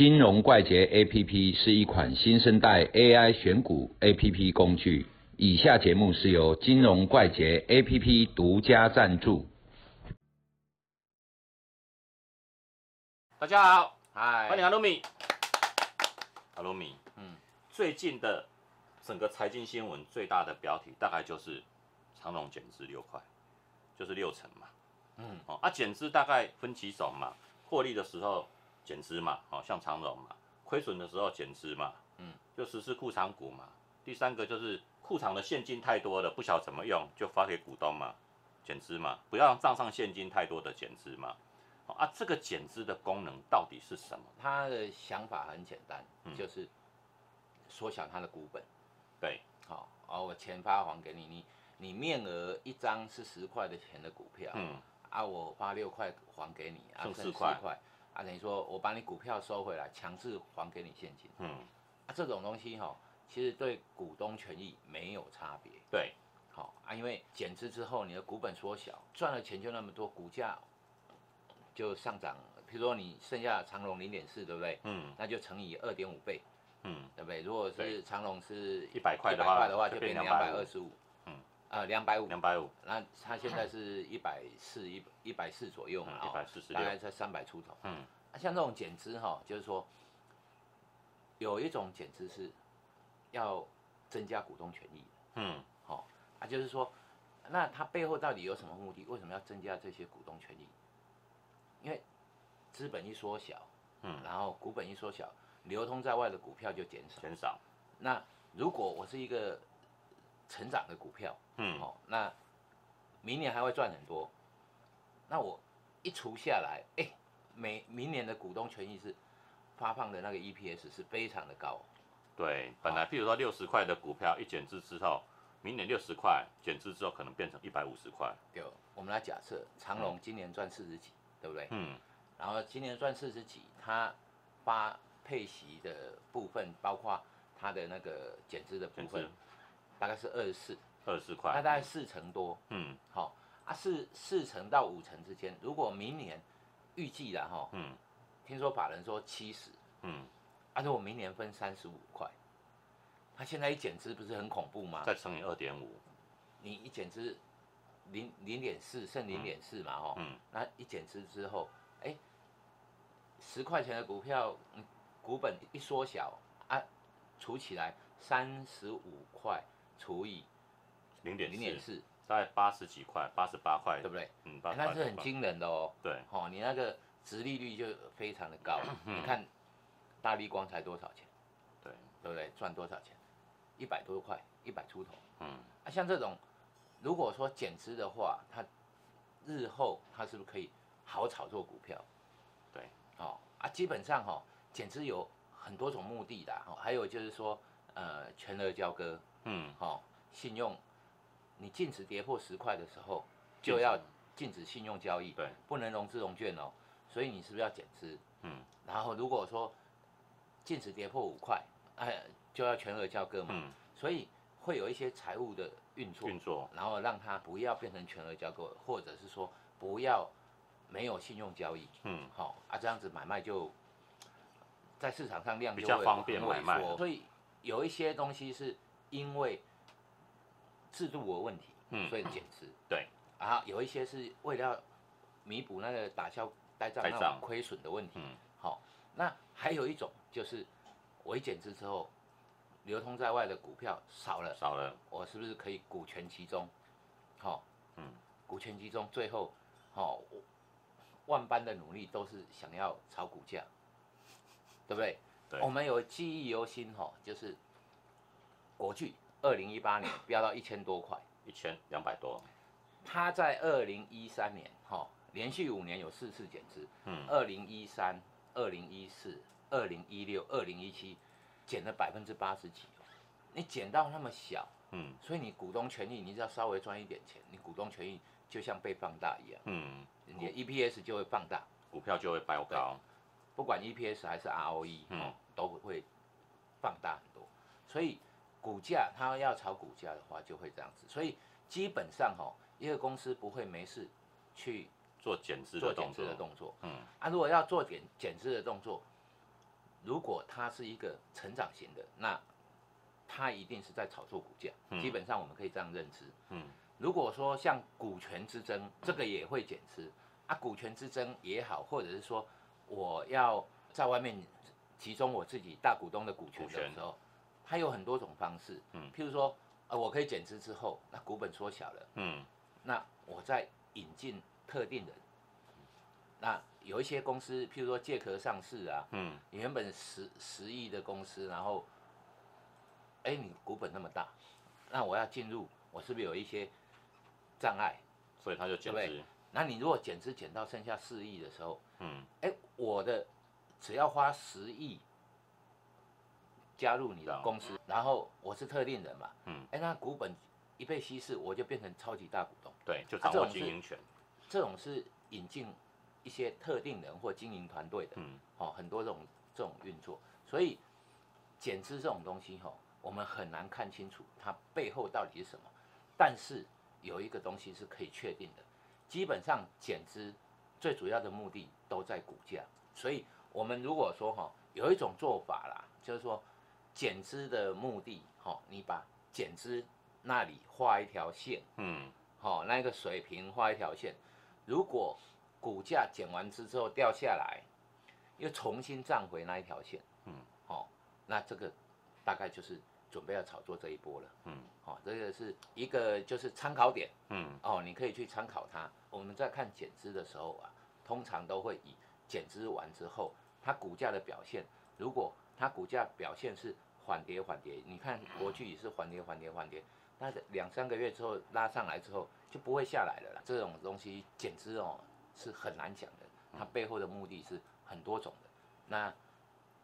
金融怪杰 APP 是一款新生代 AI 选股 APP 工具。以下节目是由金融怪杰 APP 独家赞助。大家好，嗨，欢迎阿鲁米。阿鲁米，嗯，最近的整个财经新闻最大的标题大概就是长隆减资六块，就是六成嘛。嗯，哦，啊，减资大概分几种嘛？获利的时候减资嘛，哦，像长荣嘛；亏损的时候减资嘛，嗯，就实施库藏股嘛。第三个就是库藏的现金太多了，不晓得怎么用，就发给股东嘛，减资嘛，不要让账上现金太多的减资嘛。哦啊，这个减资的功能到底是什么？他的想法很简单，嗯就是缩小他的股本。对，好、哦，我钱发还给你，你你面额一张是十块的钱的股票，嗯，啊，我发六块还给你，剩四块块，啊，等于说我把你股票收回来，强制还给你现金，嗯，啊，这种东西哈、其实对股东权益没有差别，对，好、啊，因为减资之后，你的股本缩小，赚了钱就那么多，股价就上涨。比如说你剩下长隆零点四，对不对？嗯。那就乘以二点五倍，嗯，对不对？如果是长隆是一百块的100话的话，就变就变两百二十五，嗯，啊，两百五，两百五，那它现在是一百四一一百四左右嘛，一百四十大概在三百出头。嗯，啊，像这种减资哈，就是说有一种减资是要增加股东权益的，嗯，好、啊，就是说，那它背后到底有什么目的？为什么要增加这些股东权益？因为资本一缩小，嗯然后股本一缩小，流通在外的股票就减少。减少，那如果我是一个成长的股票，嗯，哦，那明年还会赚很多，那我一除下来，哎、每明年的股东权益是发放的那个 EPS 是非常的高，对，本来譬如说六十块的股票一减资之后，明年六十块，减资之后可能变成一百五十块，对，我们来假设长隆今年赚四十几，对不对？嗯，然后今年赚四十几，它发配息的部分，包括它的那个减资的部分大概是二十四，二十四那块，大概四成多，嗯。好、啊，四四成到五成之间，如果明年预计了哈，嗯。听说法人说七十，嗯，啊，如果明年分三十五块，他现在一减资不是很恐怖吗？再乘以二点五，你一减资零零点四，剩零点四嘛，哈、嗯。那一减资之后，哎，十块钱的股票，嗯，股本一缩小啊，除起来三十五块除以零点零点四，大概八十几块，八十八块，对不对？嗯，那是很惊人的哦。对，哦，你那个殖利率就非常的高。你看大力光才多少钱，对，对不对？赚多少钱？一百多块，一百出头。嗯，啊，像这种，如果说减资的话，它日后它是不是可以好炒作股票？对，哦啊，基本上哈、哦，减资有很多种目的的哈、哦，还有就是说，呃，全额交割，嗯，哦，信用，你净值跌破十块的时候，就要禁止信用交易，对，不能融资融券哦，所以你是不是要减资？嗯。然后如果说净值跌破五块，哎，就要全额交割嘛，嗯，所以会有一些财务的运作，运作，然后让它不要变成全额交割，或者是说不要没有信用交易，嗯。好、啊，这样子买卖就在市场上量就会比较方便买卖。所以有一些东西是因为制度的问题，嗯。所以减资，对，啊，有一些是为了要弥补那个打消呆账。亏损的问题，嗯。好、那还有一种就是我一减资之后，流通在外的股票少了，少了，我是不是可以股权集中？好、嗯，股权集中，最后，好、我万般的努力都是想要炒股价，对不对？对。我们有记忆犹新哈、就是国巨二零一八年飙到一千多块，一千两百多，它在二零一三年哈、连续五年有四次减资，嗯。二零一三、二零一四、二零一六、二零一七，减了百分之八十几。哦。你减到那么小，嗯。所以你股东权益，你只要稍微赚一点钱，你股东权益就像被放大一样，嗯，你的 EPS 就会放大，股票就会飙高，不管 EPS 还是 ROE，嗯。哦，都会放大很多。所以股价它要炒股价的话，就会这样子。所以基本上哈、一个公司不会没事去做减资做减资的动作。嗯啊，如果要做减减资的动作，如果它是一个成长型的，那它一定是在炒作股价，嗯基本上我们可以这样认知。嗯如果说像股权之争，这个也会减资啊，股权之争也好，或者是说我要在外面集中我自己大股东的股权的时候，它有很多种方式。嗯譬如说，呃，我可以减资之后，那股本缩小了，嗯那我再引进特定人。那有一些公司，譬如说借壳上市啊，嗯你原本十十亿的公司，然后，哎，你股本那么大，那我要进入，我是不是有一些障碍？所以他就减资。那你如果减资减到剩下四亿的时候，嗯哎，我的只要花十亿加入你的公司，然后我是特定人嘛，嗯，哎，那股本一被稀释，我就变成超级大股东。对，就掌握经营权。这种是引进一些特定人或经营团队的，嗯哦，很多这种这种运作，所以减资这种东西哈、我们很难看清楚它背后到底是什么。但是有一个东西是可以确定的，基本上减资最主要的目的都在股价，所以我们如果说哈、有一种做法啦，就是说减资的目的，哈、你把减资那里画一条线，嗯好、那个水平画一条线，如果股价减完资之后掉下来，又重新站回那一条线，嗯，好、那这个大概就是准备要炒作这一波了，嗯好、这个是一个就是参考点嗯哦，你可以去参考它。我们在看减资的时候啊，通常都会以减资完之后它股价的表现，如果它股价表现是缓跌缓跌，你看国巨也是缓跌缓跌缓跌，那两三个月之后拉上来之后就不会下来了啦。这种东西减资哦是很难讲的，它背后的目的是很多种的。那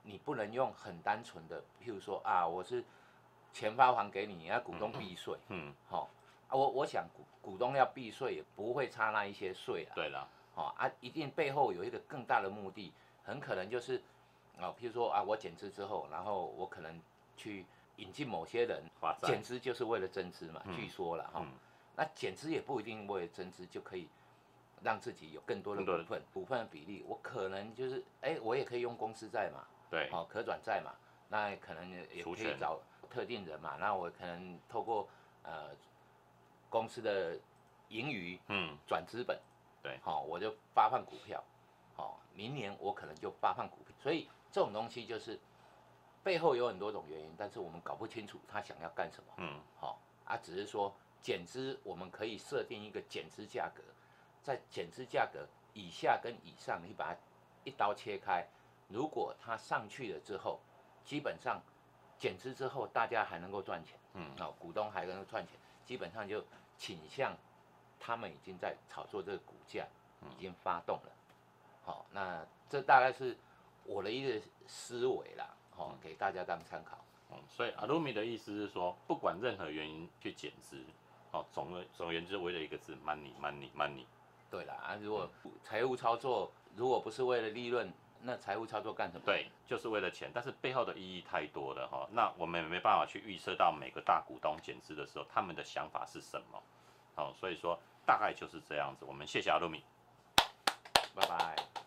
你不能用很单纯的，譬如说啊，我是钱发还给你，你要股东避税，嗯，好、啊，我我想股股东要避税也不会差那一些税啊，对了，哦啊，一定背后有一个更大的目的，很可能就是，啊，譬如说啊，我减资之后，然后我可能去引进某些人，减资就是为了增资嘛，嗯据说了哈、嗯那减资也不一定为了增资就可以让自己有更多的股份，股份的比例，我可能就是，哎，我也可以用公司债嘛，对，哦，可转债嘛，那可能也可以找特定人嘛，那我可能透过呃公司的盈余嗯转资本，对好、我就发放股票，好、明年我可能就发放股票，所以这种东西就是背后有很多种原因，但是我们搞不清楚他想要干什么，嗯。好、啊，只是说减资我们可以设定一个减资价格，在减资价格以下跟以上，你把它一刀切开，如果它上去了之后，基本上减资之后大家还能够赚钱，嗯。哦，股东还能够赚钱，基本上就倾向他们已经在炒作这个股价，已经发动了。好、那这大概是我的一个思维啦，哦、给大家当参考。嗯，所以阿鲁米的意思是说，不管任何原因去减资，哦，总而总而言之，为了一个字，money money money。对啦，啊，如果财务操作如果不是为了利润，那财务操作干什么？对，就是为了钱，但是背后的意义太多了哈。那我们也没办法去预测到每个大股东减资的时候，他们的想法是什么。好，所以说大概就是这样子。我们谢谢阿鲁米。拜拜。